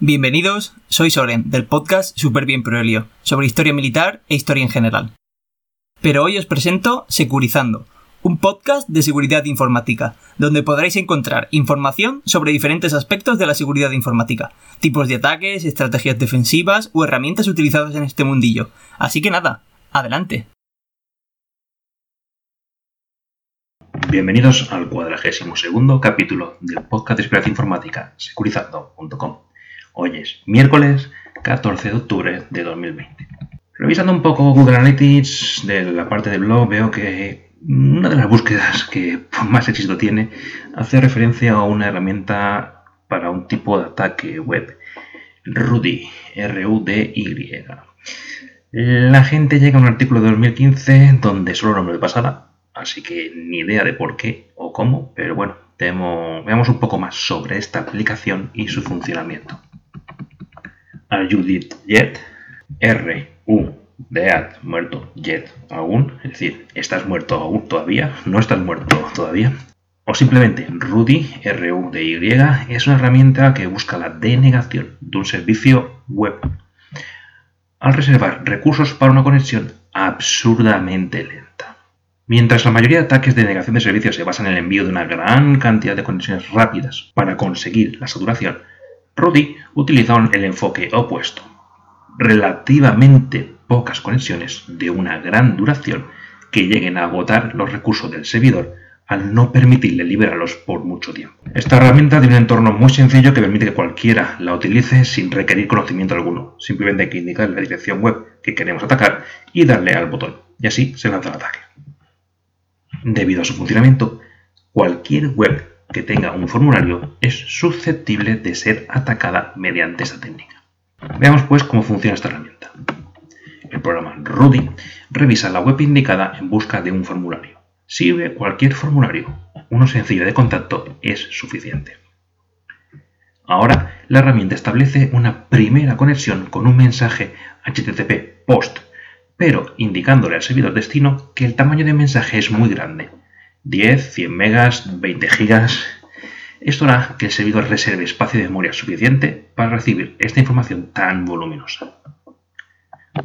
Bienvenidos, soy Soren, del podcast Super Bien Proelio, sobre historia militar e historia en general. Pero hoy os presento Securizando, un podcast de seguridad informática, donde podréis encontrar información sobre diferentes aspectos de la seguridad informática, tipos de ataques, estrategias defensivas o herramientas utilizadas en este mundillo. Así que nada, adelante. Bienvenidos al cuadragésimo segundo capítulo del podcast de seguridad informática, securizando.com. Hoy es miércoles 14 de octubre de 2020. Revisando un poco Google Analytics de la parte del blog, veo que una de las búsquedas que más éxito tiene hace referencia a una herramienta para un tipo de ataque web, Rudy, R-U-D-Y. La gente llega a un artículo de 2015 donde solo nombre de pasada, así que ni idea de por qué o cómo, pero bueno, veamos un poco más sobre esta aplicación y su funcionamiento. Dead yet? R, U, dead, muerto, yet, aún. Es decir, ¿estás muerto aún todavía? ¿No estás muerto todavía? O simplemente Rudy, R-U-D-Y, es una herramienta que busca la denegación de un servicio web al reservar recursos para una conexión absurdamente lenta. Mientras la mayoría de ataques de denegación de servicios se basan en el envío de una gran cantidad de conexiones rápidas para conseguir la saturación, Rudy utiliza el enfoque opuesto. Relativamente pocas conexiones de una gran duración que lleguen a agotar los recursos del servidor al no permitirle liberarlos por mucho tiempo. Esta herramienta tiene un entorno muy sencillo que permite que cualquiera la utilice sin requerir conocimiento alguno. Simplemente hay que indicar la dirección web que queremos atacar y darle al botón. Y así se lanza el ataque. Debido a su funcionamiento, cualquier web que tenga un formulario es susceptible de ser atacada mediante esta técnica. Veamos pues cómo funciona esta herramienta. El programa Rudy revisa la web indicada en busca de un formulario. Si ve cualquier formulario, uno sencillo de contacto es suficiente. Ahora, la herramienta establece una primera conexión con un mensaje HTTP POST, pero indicándole al servidor destino que el tamaño del mensaje es muy grande, 10, 100 megas, 20 gigas. Esto hará que el servidor reserve espacio de memoria suficiente para recibir esta información tan voluminosa.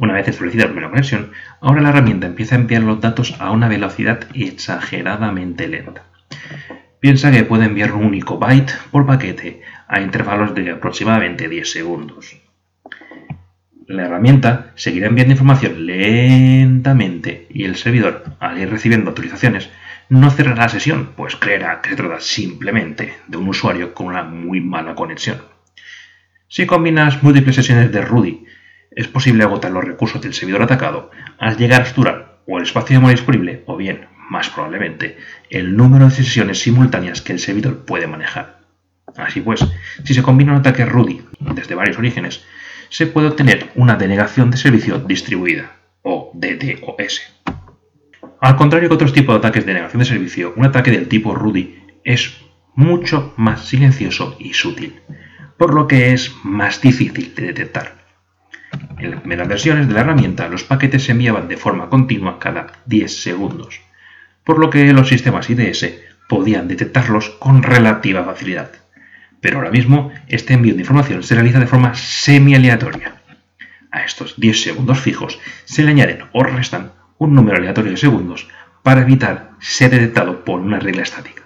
Una vez establecida la primera conexión, ahora la herramienta empieza a enviar los datos a una velocidad exageradamente lenta. Piensa que puede enviar un único byte por paquete a intervalos de aproximadamente 10 segundos. La herramienta seguirá enviando información lentamente y el servidor, al ir recibiendo autorizaciones, no cerrará la sesión, pues creerá que se trata simplemente de un usuario con una muy mala conexión. Si combinas múltiples sesiones de Rudy, es posible agotar los recursos del servidor atacado al llegar a saturar o el espacio de memoria disponible o bien, más probablemente, el número de sesiones simultáneas que el servidor puede manejar. Así pues, si se combina un ataque Rudy desde varios orígenes, se puede obtener una denegación de servicio distribuida, o DDoS. Al contrario que otros tipos de ataques de negación de servicio, un ataque del tipo Rudy es mucho más silencioso y sutil, por lo que es más difícil de detectar. En las primeras versiones de la herramienta, los paquetes se enviaban de forma continua cada 10 segundos, por lo que los sistemas IDS podían detectarlos con relativa facilidad. Pero ahora mismo, este envío de información se realiza de forma semi-aleatoria. A estos 10 segundos fijos se le añaden o restan un número aleatorio de segundos para evitar ser detectado por una regla estática.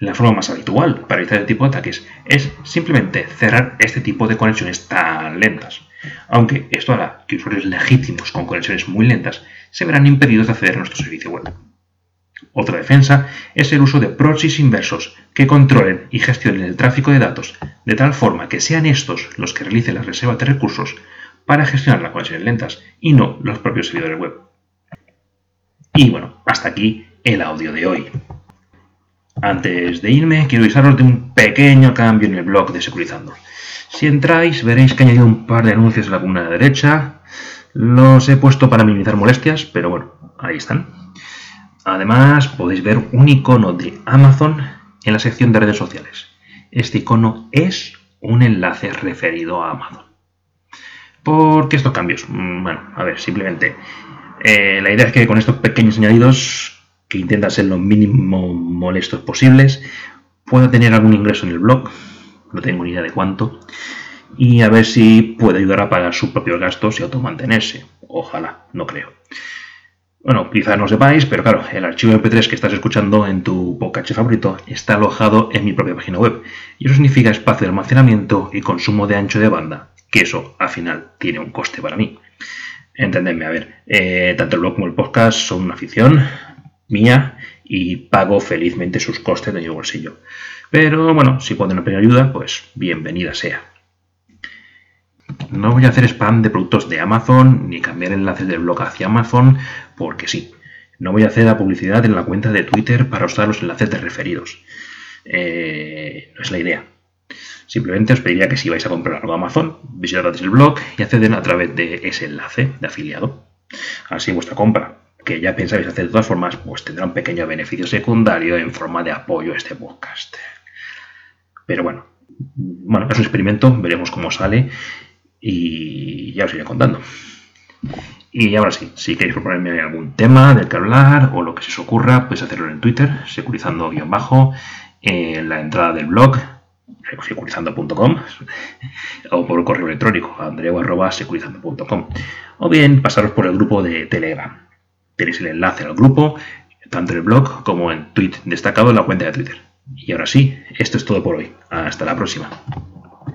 La forma más habitual para evitar este tipo de ataques es simplemente cerrar este tipo de conexiones tan lentas, aunque esto hará que usuarios legítimos con conexiones muy lentas se verán impedidos de acceder a nuestro servicio web. Otra defensa es el uso de proxies inversos que controlen y gestionen el tráfico de datos de tal forma que sean estos los que realicen la reserva de recursos para gestionar las conexiones lentas y no los propios servidores web. Y bueno, hasta aquí el audio de hoy. Antes de irme, quiero avisaros de un pequeño cambio en el blog de Securizando. Si entráis, veréis que he añadido un par de anuncios en la columna de derecha. Los he puesto para minimizar molestias, pero bueno, ahí están. Además, podéis ver un icono de Amazon en la sección de redes sociales. Este icono es un enlace referido a Amazon. ¿Por qué estos cambios? Mm, bueno, a ver, simplemente eh, la idea es que con estos pequeños añadidos, que intentan ser lo mínimo molestos posibles, pueda tener algún ingreso en el blog. no tengo ni idea de cuánto, y a ver si puede ayudar a pagar sus propios gastos y automantenerse. Ojalá, no creo. Bueno, quizás no sepáis, pero claro, el archivo MP3 que estás escuchando en tu podcast favorito está alojado en mi propia página web. Y eso significa espacio de almacenamiento y consumo de ancho de banda, que eso al final tiene un coste para mí. Entendedme, a ver, eh, tanto el blog como el podcast son una afición mía y pago felizmente sus costes de mi bolsillo. Pero bueno, si pueden pedir ayuda, pues bienvenida sea. No voy a hacer spam de productos de Amazon ni cambiar enlaces del blog hacia Amazon porque sí. No voy a hacer la publicidad en la cuenta de Twitter para usar los enlaces de referidos. Eh, no es la idea. Simplemente os pediría que si vais a comprar algo a Amazon, visitad el blog y acceden a través de ese enlace de afiliado. Así vuestra compra, que ya pensáis hacer de todas formas, pues tendrá un pequeño beneficio secundario en forma de apoyo a este podcast. Pero bueno, bueno, es un experimento, veremos cómo sale y ya os iré contando. Y ahora sí, si queréis proponerme algún tema del que hablar o lo que se os ocurra, podéis hacerlo en Twitter, securizando-bajo, en la entrada del blog, securizando.com, o por correo electrónico, andreu.securizando.com, o bien pasaros por el grupo de Telegram. Tenéis el enlace al grupo, tanto en el blog como en tweet destacado en la cuenta de Twitter. Y ahora sí, esto es todo por hoy. Hasta la próxima.